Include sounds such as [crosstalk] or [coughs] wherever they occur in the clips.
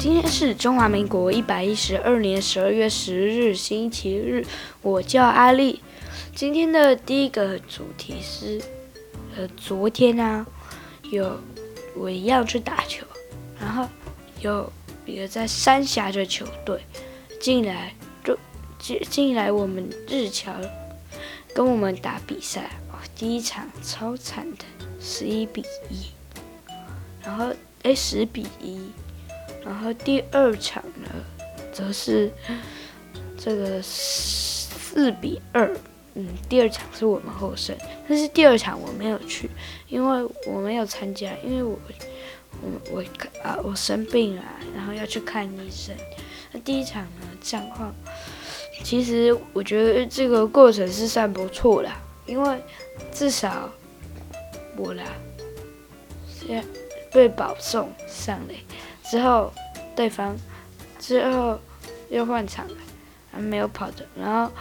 今天是中华民国一百一十二年十二月十日，星期日。我叫阿丽。今天的第一个主题是，呃，昨天呢，有我一样去打球，然后有一个在三峡的球队进来，就进进来我们日侨跟我们打比赛。哦，第一场超惨的，十一比一，然后诶，十比一。然后第二场呢，则是这个四比二，嗯，第二场是我们获胜，但是第二场我没有去，因为我没有参加，因为我我我啊我生病了，然后要去看医生。那第一场呢，战况其实我觉得这个过程是算不错的，因为至少我啦，先被保送上垒。之后，对方之后又换场了，还没有跑的。然后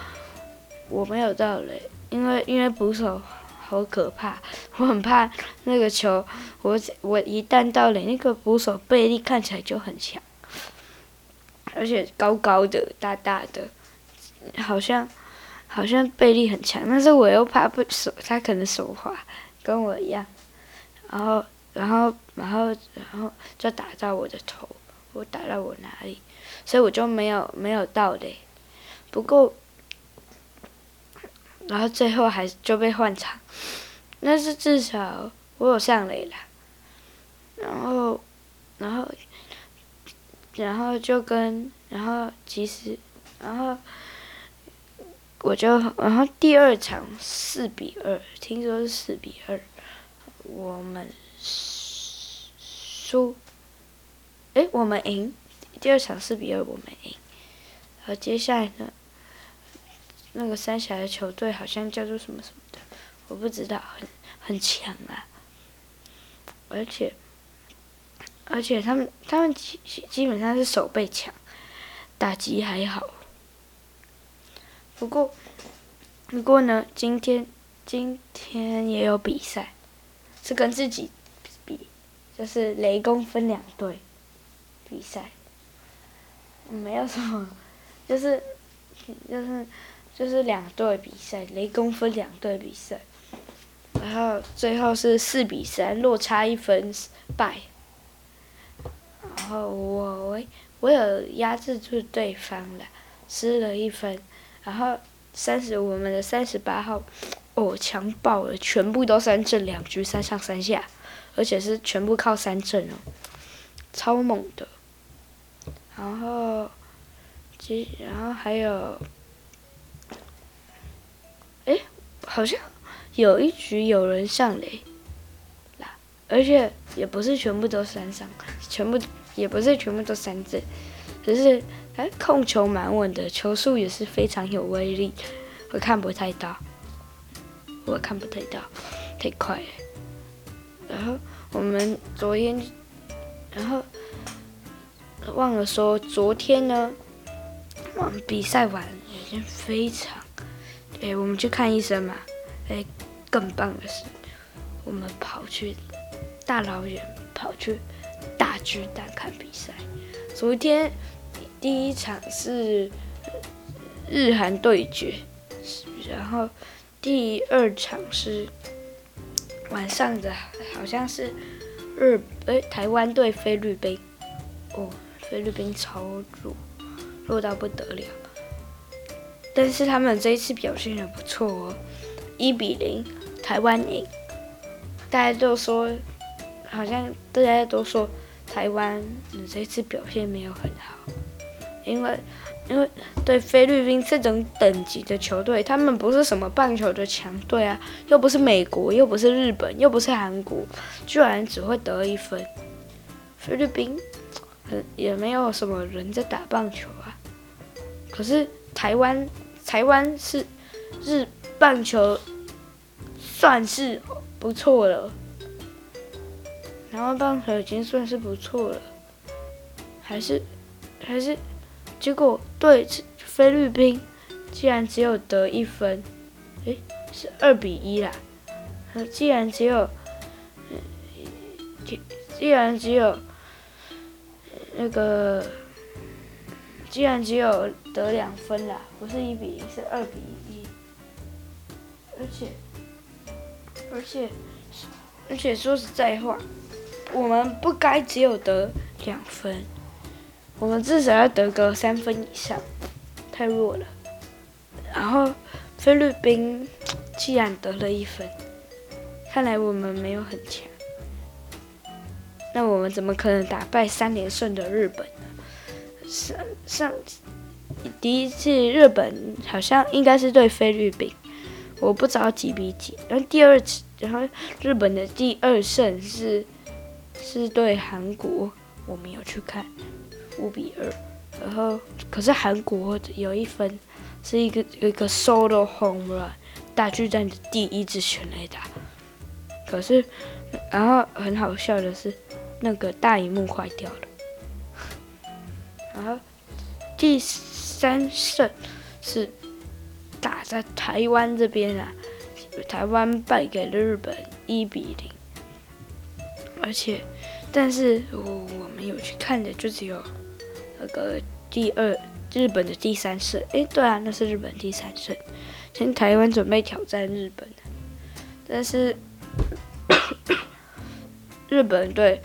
我没有到垒，因为因为捕手好可怕，我很怕那个球，我我一旦到垒，那个捕手背力看起来就很强，而且高高的、大大的，好像好像背力很强。但是我又怕不手，他可能手滑，跟我一样。然后。然后，然后，然后就打到我的头，我打到我哪里，所以我就没有没有到垒。不过，然后最后还就被换场，但是至少我有上垒了。然后，然后，然后就跟然后其实，然后我就然后第二场四比二，听说是四比二，我们。输，哎，我们赢，第二场四比二我们赢，然后接下来呢，那个三峡的球队好像叫做什么什么的，我不知道，很很强啊，而且，而且他们他们基基本上是守备强，打击还好，不过，不过呢，今天今天也有比赛，是跟自己。就是雷公分两队比赛，没有什么，就是就是就是两队比赛，雷公分两队比赛，然后最后是四比三，落差一分败。然后我我我有压制住对方了，失了一分，然后三十我们的三十八号，哦，强爆了，全部都三振，两局三上三下。而且是全部靠三振哦，超猛的。然后，其然后还有，哎，好像有一局有人上垒，啦，而且也不是全部都三上，全部也不是全部都三振，只是哎控球蛮稳的，球速也是非常有威力，我看不太到，我看不太到，太快了。然后我们昨天，然后忘了说，昨天呢，我们比赛完已经非常，哎，我们去看医生嘛，哎，更棒的是，我们跑去大老远跑去大巨蛋看比赛。昨天第一场是日韩对决，然后第二场是。晚上的好像是日诶台湾对菲律宾，哦，菲律宾超弱，弱到不得了。但是他们这一次表现得不错哦，一比零台湾赢。大家都说，好像大家都说台湾这次表现没有很好，因为。因为对菲律宾这种等级的球队，他们不是什么棒球的强队啊，又不是美国，又不是日本，又不是韩国，居然只会得一分。菲律宾，也没有什么人在打棒球啊。可是台湾，台湾是日棒球算是不错了，台湾棒球已经算是不错了，还是还是。结果对菲律宾，竟然只有得一分，诶，是二比一啦。既然只有，既既然只有，那个既然只有得两分啦，不是一比零，是二比一，而且而且而且说实在话，我们不该只有得两分，我们至少要得个三分以上，太弱了。然后菲律宾既然得了一分，看来我们没有很强。那我们怎么可能打败三连胜的日本呢？上上第一次日本好像应该是对菲律宾，我不知道几比几。然后第二次，然后日本的第二胜是是对韩国，我没有去看，五比二。然后可是韩国有一分，是一个有一个 solo home run，大巨蛋的第一支全垒打。可是，然后很好笑的是。那个大荧幕坏掉了，然后第三胜是打在台湾这边啊，台湾败给了日本一比零，而且，但是我我们有去看的就只有那个第二日本的第三胜，诶，对啊，那是日本第三胜，现在台湾准备挑战日本，但是 [coughs] 日本队。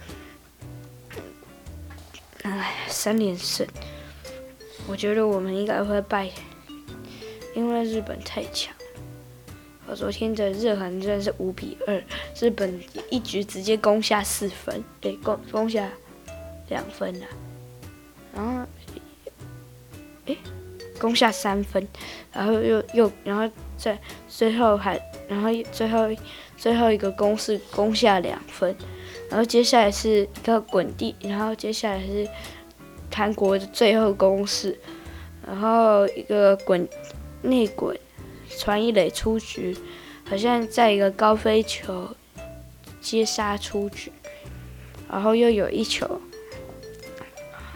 哎，三连胜，我觉得我们应该会败，因为日本太强。我昨天的日韩战是五比二，日本一局直接攻下四分，诶，攻攻下两分了，然后，诶，攻下三分，然后又又，然后在最后还，然后最后最后一个攻势攻下两分。然后接下来是一个滚地，然后接下来是韩国的最后攻势，然后一个滚内滚传一垒出局，好像在一个高飞球接杀出局，然后又有一球，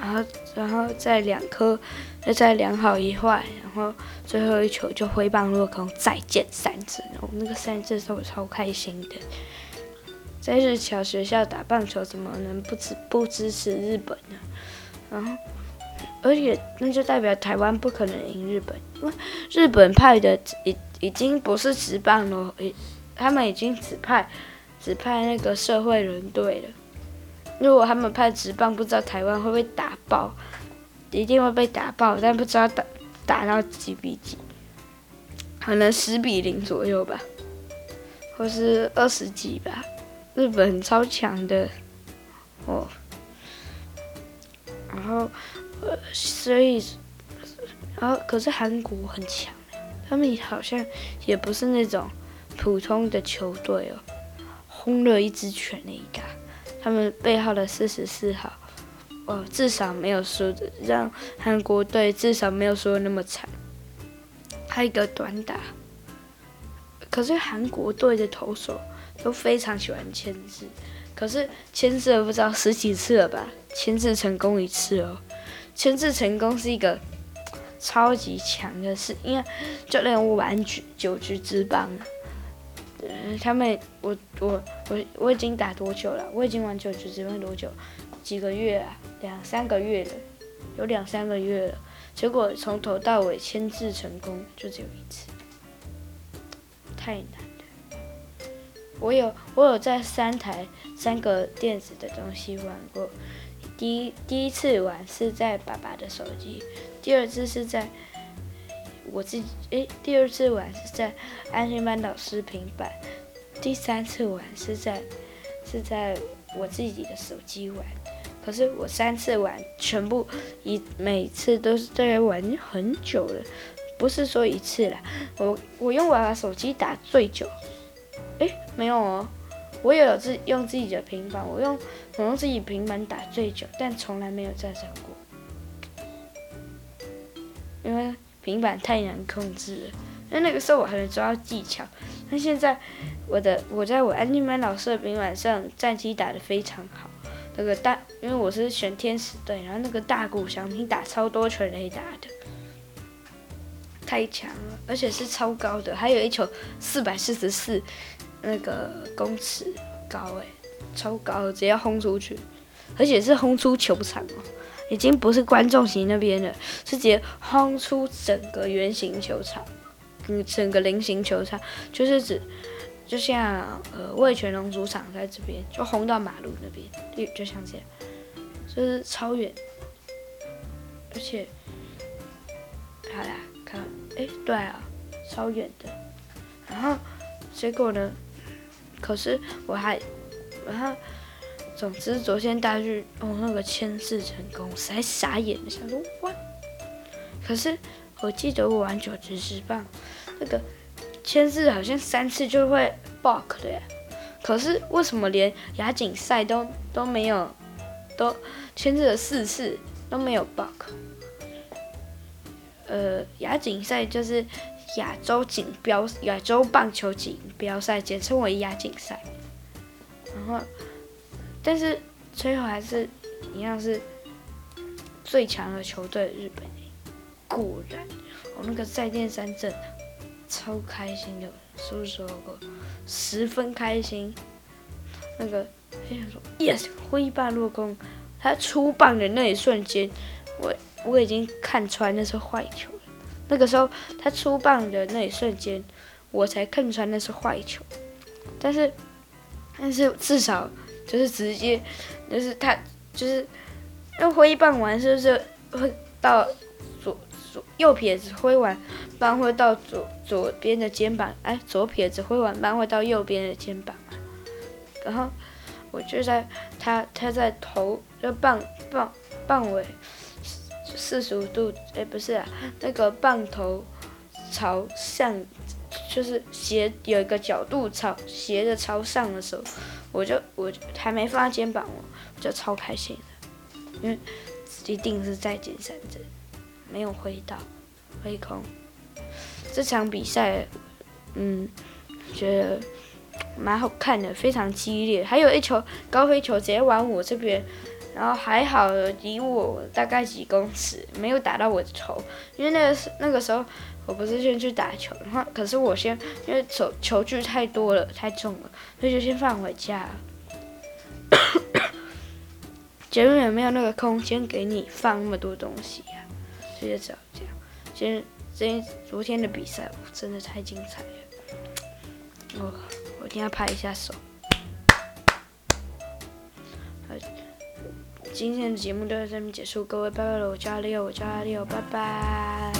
然后然后再两颗，又再两好一坏，然后最后一球就挥棒落空，再见三振，然后那个三振是我超开心的。在日侨学校打棒球，怎么能不支不支持日本呢？然后，而且那就代表台湾不可能赢日本，因为日本派的已已经不是职棒了，他们已经只派只派那个社会人队了。如果他们派直棒，不知道台湾会不会打爆，一定会被打爆，但不知道打打到几比几，可能十比零左右吧，或是二十几吧。日本超强的，哦，然后，呃，所以，然后可是韩国很强，他们好像也不是那种普通的球队哦，轰了一支全垒打，他们背号的四十四号，哦，至少没有输，让韩国队至少没有输的那么惨，还有一个短打，可是韩国队的投手。都非常喜欢牵制，可是牵制了不知道十几次了吧？牵制成功一次哦，牵制成功是一个超级强的事，因为就连我玩九九局之棒，呃，他们我我我我已经打多久了？我已经玩九局之棒多久？几个月啊？两三个月了，有两三个月了。结果从头到尾牵制成功就只有一次，太难了。我有我有在三台三个电子的东西玩过，第一第一次玩是在爸爸的手机，第二次是在我自己诶，第二次玩是在安心班老师平板，第三次玩是在是在我自己的手机玩，可是我三次玩全部一每次都是在玩很久了，不是说一次啦，我我用爸爸手机打最久。诶，没有哦，我也有自用自己的平板，我用我用自己平板打最久，但从来没有战胜过，因为平板太难控制了。因为那个时候我还没抓到技巧，那现在我的我在我安静班老师的平板上战绩打得非常好，那个大因为我是选天使队，然后那个大鼓翔平打超多全雷打的。太强了，而且是超高的，还有一球四百四十四那个公尺高哎，超高，直接轰出去，而且是轰出球场哦，已经不是观众席那边了，是直接轰出整个圆形球场，嗯，整个菱形球场，就是指，就像呃味全龙主场在这边，就轰到马路那边，就就像这样，就是超远，而且，好啦，看，哎，对啊，超远的，然后结果呢，可是我还，然后。总之，昨天大剧哦，那个签字成功，实在傻眼了，想说哇！可是我记得我玩九职十棒，那个签字好像三次就会 bug 的呀。可是为什么连亚锦赛都都没有，都签字了四次都没有 bug？呃，亚锦赛就是亚洲锦标亚洲棒球锦标赛，简称为亚锦赛，然后。但是最后还是一样是最强的球队日本。果然，我那个在电三镇超开心的，是不是说过？十分开心。那个非常说，yes，挥一棒落空。他出棒的那一瞬间，我我已经看穿那是坏球了。那个时候他出棒的那一瞬间，我才看穿那是坏球。但是，但是至少。就是直接，就是他就是用挥棒完，是不是会到左左右撇子挥完棒会到左左边的肩膀？哎，左撇子挥完棒会到右边的肩膀。然后我就在他他在头就棒棒棒尾四十五度，哎，不是，那个棒头朝上，就是斜有一个角度朝斜着朝上的时候。我就我还没放肩膀，我就超开心的，因为一定是再减三针，没有挥到，挥空。这场比赛，嗯，觉得蛮好看的，非常激烈。还有一球高飞球直接往我这边，然后还好离我大概几公尺，没有打到我的头，因为那个那个时候。我不是先去打球，然后可是我先因为球球具太多了，太重了，所以就先放回家了。节目也没有那个空间给你放那么多东西呀、所以就只好这样。今天今昨天的比赛真的太精彩了，我我一定要拍一下手。好，今天的节目就到这边结束，各位拜拜了，我叫阿六，我叫阿六，拜拜。